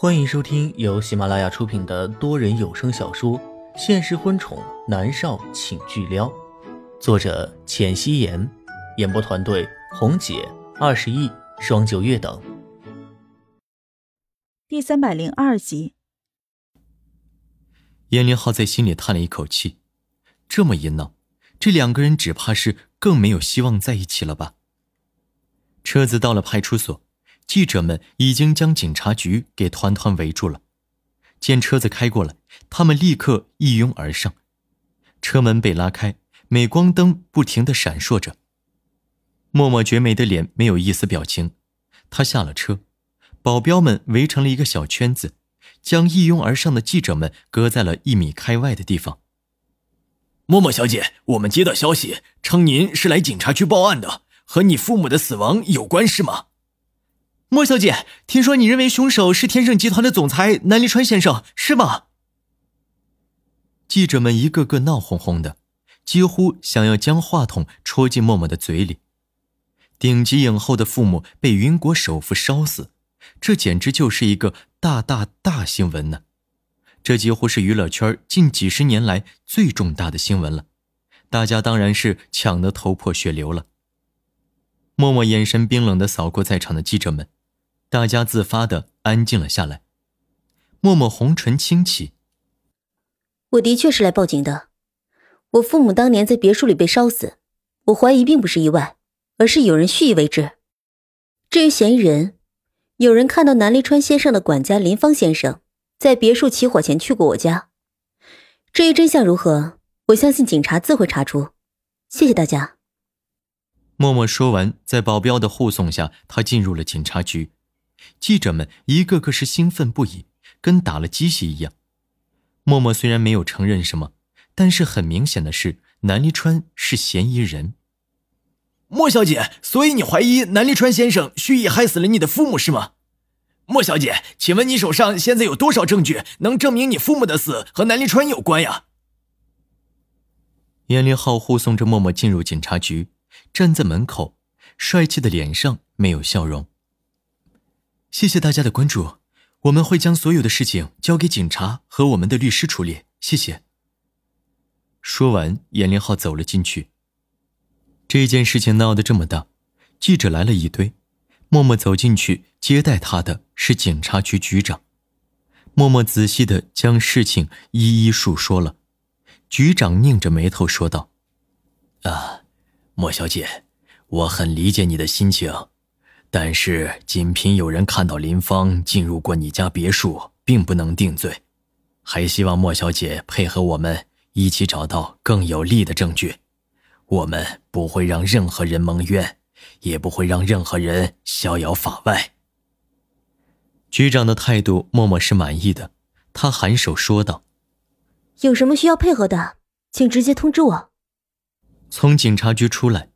欢迎收听由喜马拉雅出品的多人有声小说《现实婚宠男少请巨撩》，作者：浅汐颜，演播团队：红姐、二十亿、双九月等。第三百零二集，严凌浩在心里叹了一口气，这么一闹，这两个人只怕是更没有希望在一起了吧？车子到了派出所。记者们已经将警察局给团团围住了，见车子开过来，他们立刻一拥而上。车门被拉开，镁光灯不停的闪烁着。默默绝美的脸没有一丝表情，他下了车，保镖们围成了一个小圈子，将一拥而上的记者们隔在了一米开外的地方。默默小姐，我们接到消息，称您是来警察局报案的，和你父母的死亡有关是吗？莫小姐，听说你认为凶手是天盛集团的总裁南离川先生，是吗？记者们一个个闹哄哄的，几乎想要将话筒戳进默默的嘴里。顶级影后的父母被云国首富烧死，这简直就是一个大大大新闻呢！这几乎是娱乐圈近几十年来最重大的新闻了，大家当然是抢得头破血流了。默默眼神冰冷的扫过在场的记者们。大家自发的安静了下来。默默红唇轻启：“我的确是来报警的。我父母当年在别墅里被烧死，我怀疑并不是意外，而是有人蓄意为之。至于嫌疑人，有人看到南离川先生的管家林芳先生在别墅起火前去过我家。至于真相如何，我相信警察自会查出。谢谢大家。”默默说完，在保镖的护送下，他进入了警察局。记者们一个个是兴奋不已，跟打了鸡血一样。默默虽然没有承认什么，但是很明显的是，南离川是嫌疑人。莫小姐，所以你怀疑南离川先生蓄意害死了你的父母是吗？莫小姐，请问你手上现在有多少证据能证明你父母的死和南离川有关呀？严立浩护送着默默进入警察局，站在门口，帅气的脸上没有笑容。谢谢大家的关注，我们会将所有的事情交给警察和我们的律师处理。谢谢。说完，严林浩走了进去。这件事情闹得这么大，记者来了一堆，默默走进去接待他的是警察局局长。默默仔细的将事情一一述说了。局长拧着眉头说道：“啊，莫小姐，我很理解你的心情。”但是，仅凭有人看到林芳进入过你家别墅，并不能定罪。还希望莫小姐配合我们一起找到更有力的证据。我们不会让任何人蒙冤，也不会让任何人逍遥法外。局长的态度，默默是满意的。他颔首说道：“有什么需要配合的，请直接通知我。”从警察局出来，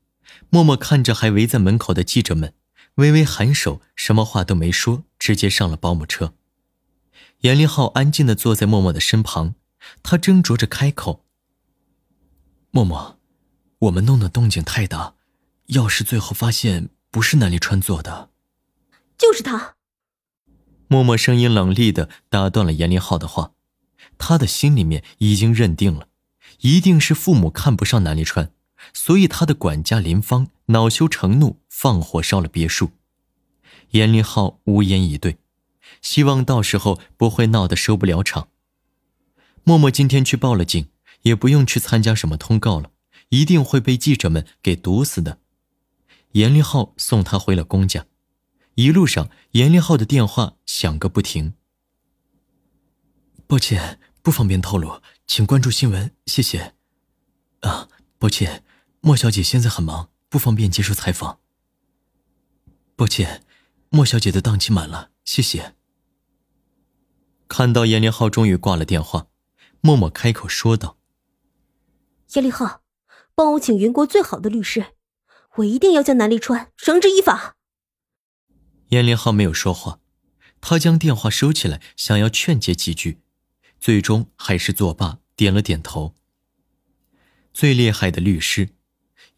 默默看着还围在门口的记者们。微微颔首，什么话都没说，直接上了保姆车。严林浩安静的坐在默默的身旁，他斟酌着开口：“默默，我们弄的动静太大，要是最后发现不是南立川做的，就是他。”默默声音冷厉的打断了严林浩的话，他的心里面已经认定了，一定是父母看不上南立川。所以，他的管家林芳恼羞成怒，放火烧了别墅。严林浩无言以对，希望到时候不会闹得收不了场。默默今天去报了警，也不用去参加什么通告了，一定会被记者们给毒死的。严林浩送他回了公家，一路上，严林浩的电话响个不停。抱歉，不方便透露，请关注新闻，谢谢。啊，抱歉。莫小姐现在很忙，不方便接受采访。抱歉，莫小姐的档期满了，谢谢。看到严凌浩终于挂了电话，默默开口说道：“严凌浩，帮我请云国最好的律师，我一定要将南立川绳之以法。”严凌浩没有说话，他将电话收起来，想要劝解几句，最终还是作罢，点了点头。最厉害的律师。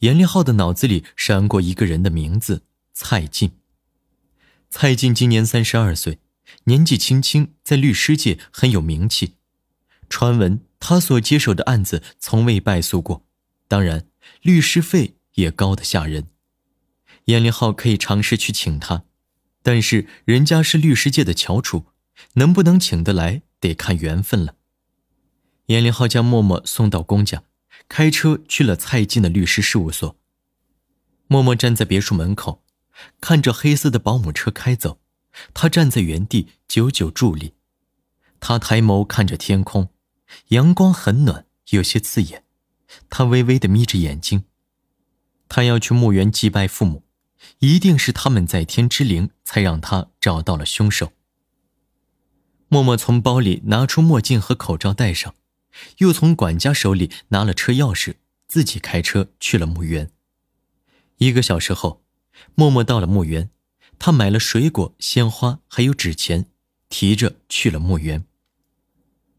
严凌浩的脑子里闪过一个人的名字：蔡进。蔡进今年三十二岁，年纪轻轻，在律师界很有名气。传闻他所接手的案子从未败诉过，当然，律师费也高得吓人。严凌浩可以尝试去请他，但是人家是律师界的翘楚，能不能请得来，得看缘分了。严凌浩将默默送到公家，开车去了蔡进的律师事务所。默默站在别墅门口，看着黑色的保姆车开走，他站在原地久久伫立。他抬眸看着天空，阳光很暖，有些刺眼。他微微的眯着眼睛。他要去墓园祭拜父母，一定是他们在天之灵，才让他找到了凶手。默默从包里拿出墨镜和口罩戴上，又从管家手里拿了车钥匙，自己开车去了墓园。一个小时后，默默到了墓园，他买了水果、鲜花，还有纸钱，提着去了墓园。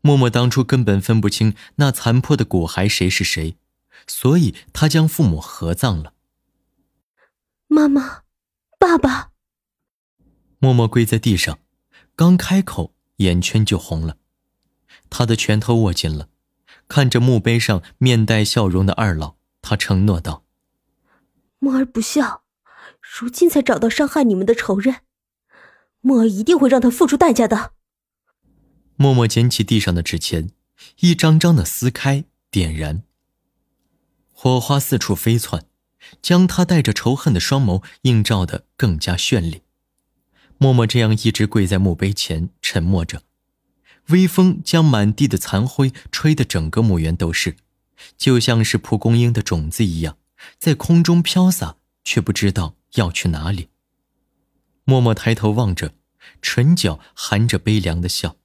默默当初根本分不清那残破的骨骸谁是谁，所以他将父母合葬了。妈妈，爸爸。默默跪在地上，刚开口，眼圈就红了，他的拳头握紧了，看着墓碑上面带笑容的二老，他承诺道：“默儿不孝，如今才找到伤害你们的仇人，默儿一定会让他付出代价的。”默默捡起地上的纸钱，一张张的撕开，点燃。火花四处飞窜，将他带着仇恨的双眸映照得更加绚丽。默默这样一直跪在墓碑前，沉默着。微风将满地的残灰吹得整个墓园都是，就像是蒲公英的种子一样，在空中飘洒，却不知道要去哪里。默默抬头望着，唇角含着悲凉的笑。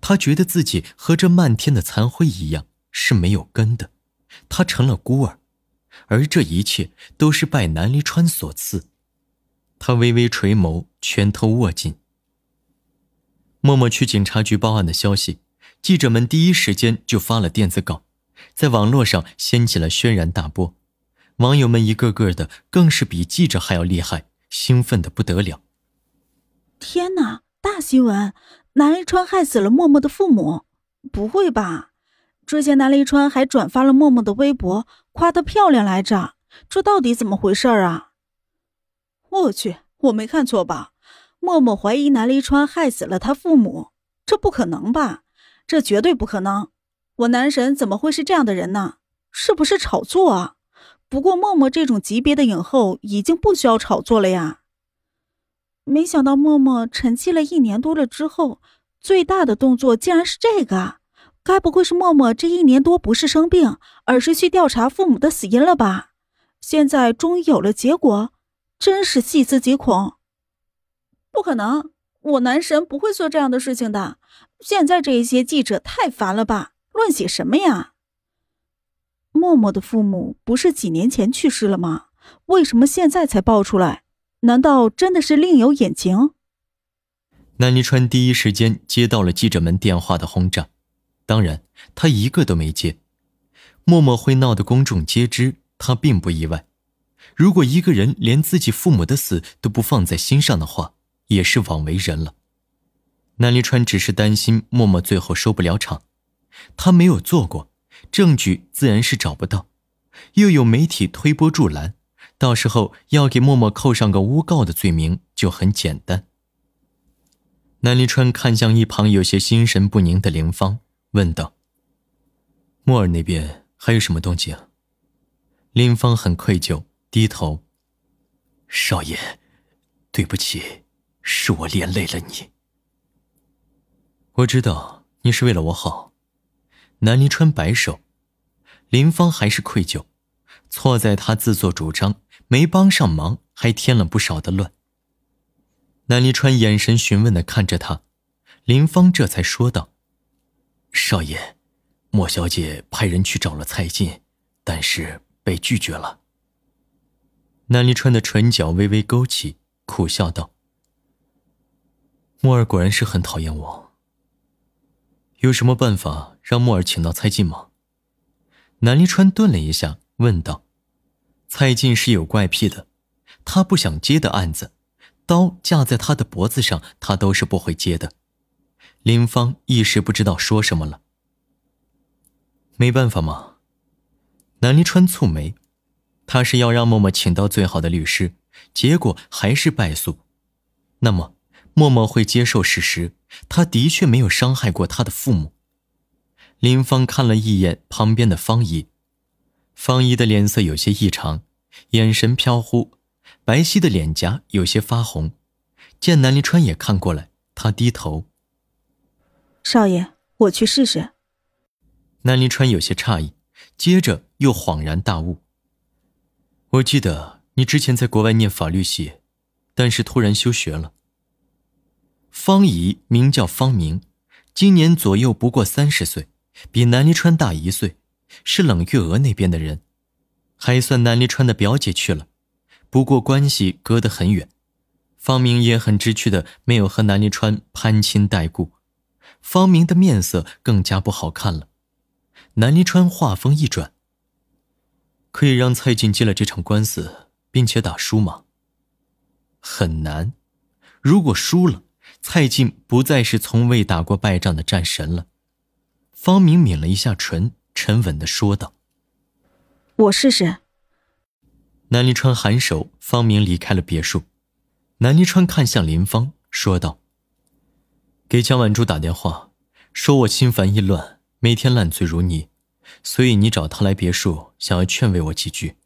他觉得自己和这漫天的残灰一样是没有根的，他成了孤儿，而这一切都是拜南离川所赐。他微微垂眸，拳头握紧。默默去警察局报案的消息，记者们第一时间就发了电子稿，在网络上掀起了轩然大波，网友们一个个的更是比记者还要厉害，兴奋的不得了。天哪，大新闻！南离川害死了默默的父母，不会吧？之前南离川还转发了默默的微博，夸她漂亮来着，这到底怎么回事啊？我去，我没看错吧？默默怀疑南离川害死了他父母，这不可能吧？这绝对不可能！我男神怎么会是这样的人呢？是不是炒作啊？不过默默这种级别的影后已经不需要炒作了呀。没想到默默沉寂了一年多了之后，最大的动作竟然是这个，该不会是默默这一年多不是生病，而是去调查父母的死因了吧？现在终于有了结果，真是细思极恐。不可能，我男神不会做这样的事情的。现在这一些记者太烦了吧？乱写什么呀？默默的父母不是几年前去世了吗？为什么现在才爆出来？难道真的是另有隐情？南离川第一时间接到了记者们电话的轰炸，当然他一个都没接。默默会闹得公众皆知，他并不意外。如果一个人连自己父母的死都不放在心上的话，也是枉为人了。南离川只是担心默默最后收不了场，他没有做过，证据自然是找不到，又有媒体推波助澜。到时候要给默默扣上个诬告的罪名就很简单。南离川看向一旁有些心神不宁的林芳，问道：“莫尔那边还有什么动静？”林芳很愧疚，低头：“少爷，对不起，是我连累了你。我知道你是为了我好。”南离川摆手，林芳还是愧疚，错在他自作主张。没帮上忙，还添了不少的乱。南离川眼神询问的看着他，林芳这才说道：“少爷，莫小姐派人去找了蔡进，但是被拒绝了。”南离川的唇角微微勾起，苦笑道：“莫儿果然是很讨厌我。有什么办法让莫儿请到蔡进吗？”南离川顿了一下，问道。蔡进是有怪癖的，他不想接的案子，刀架在他的脖子上，他都是不会接的。林芳一时不知道说什么了。没办法嘛。南离川蹙眉，他是要让默默请到最好的律师，结果还是败诉。那么，默默会接受事实，他的确没有伤害过他的父母。林芳看了一眼旁边的方姨，方姨的脸色有些异常，眼神飘忽，白皙的脸颊有些发红。见南离川也看过来，他低头。少爷，我去试试。南离川有些诧异，接着又恍然大悟。我记得你之前在国外念法律系，但是突然休学了。方姨名叫方明，今年左右不过三十岁，比南离川大一岁，是冷月娥那边的人，还算南离川的表姐去了，不过关系隔得很远。方明也很知趣的没有和南离川攀亲带故，方明的面色更加不好看了。南离川话锋一转：“可以让蔡进接了这场官司，并且打输吗？”很难。如果输了，蔡进不再是从未打过败仗的战神了。方明抿了一下唇，沉稳的说道：“我试试。”南离川颔首，方明离开了别墅。南离川看向林芳，说道：“给江晚珠打电话，说我心烦意乱，每天烂醉如泥，所以你找他来别墅，想要劝慰我几句。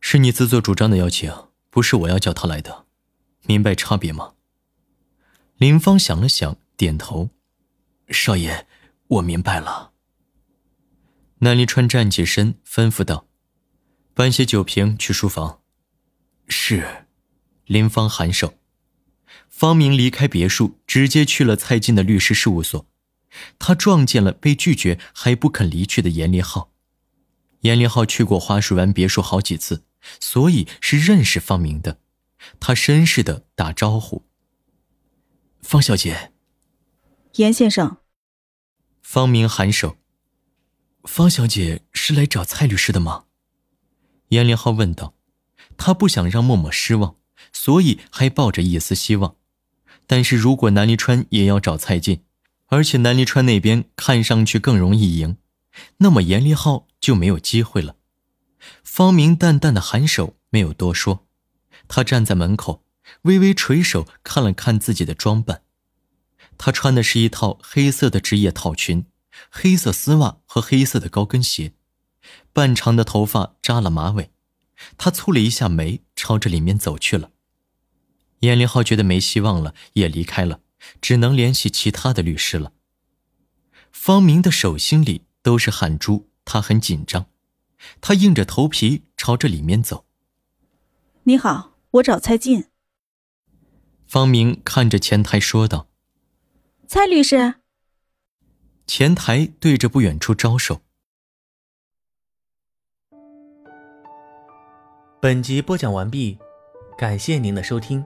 是你自作主张的邀请，不是我要叫他来的，明白差别吗？”林芳想了想，点头：“少爷，我明白了。”南离川站起身，吩咐道：“搬些酒瓶去书房。”是，林芳颔首。方明离开别墅，直接去了蔡进的律师事务所。他撞见了被拒绝还不肯离去的严立浩。严立浩去过花水湾别墅好几次，所以是认识方明的。他绅士的打招呼。方小姐，严先生。方明颔首。方小姐是来找蔡律师的吗？严凌浩问道。他不想让默默失望，所以还抱着一丝希望。但是如果南离川也要找蔡进，而且南离川那边看上去更容易赢，那么严立浩就没有机会了。方明淡淡的颔首，没有多说。他站在门口。微微垂手看了看自己的装扮，她穿的是一套黑色的职业套裙，黑色丝袜和黑色的高跟鞋，半长的头发扎了马尾。她蹙了一下眉，朝着里面走去了。严凌浩觉得没希望了，也离开了，只能联系其他的律师了。方明的手心里都是汗珠，他很紧张，他硬着头皮朝着里面走。你好，我找蔡进。方明看着前台说道：“蔡律师。”前台对着不远处招手。本集播讲完毕，感谢您的收听。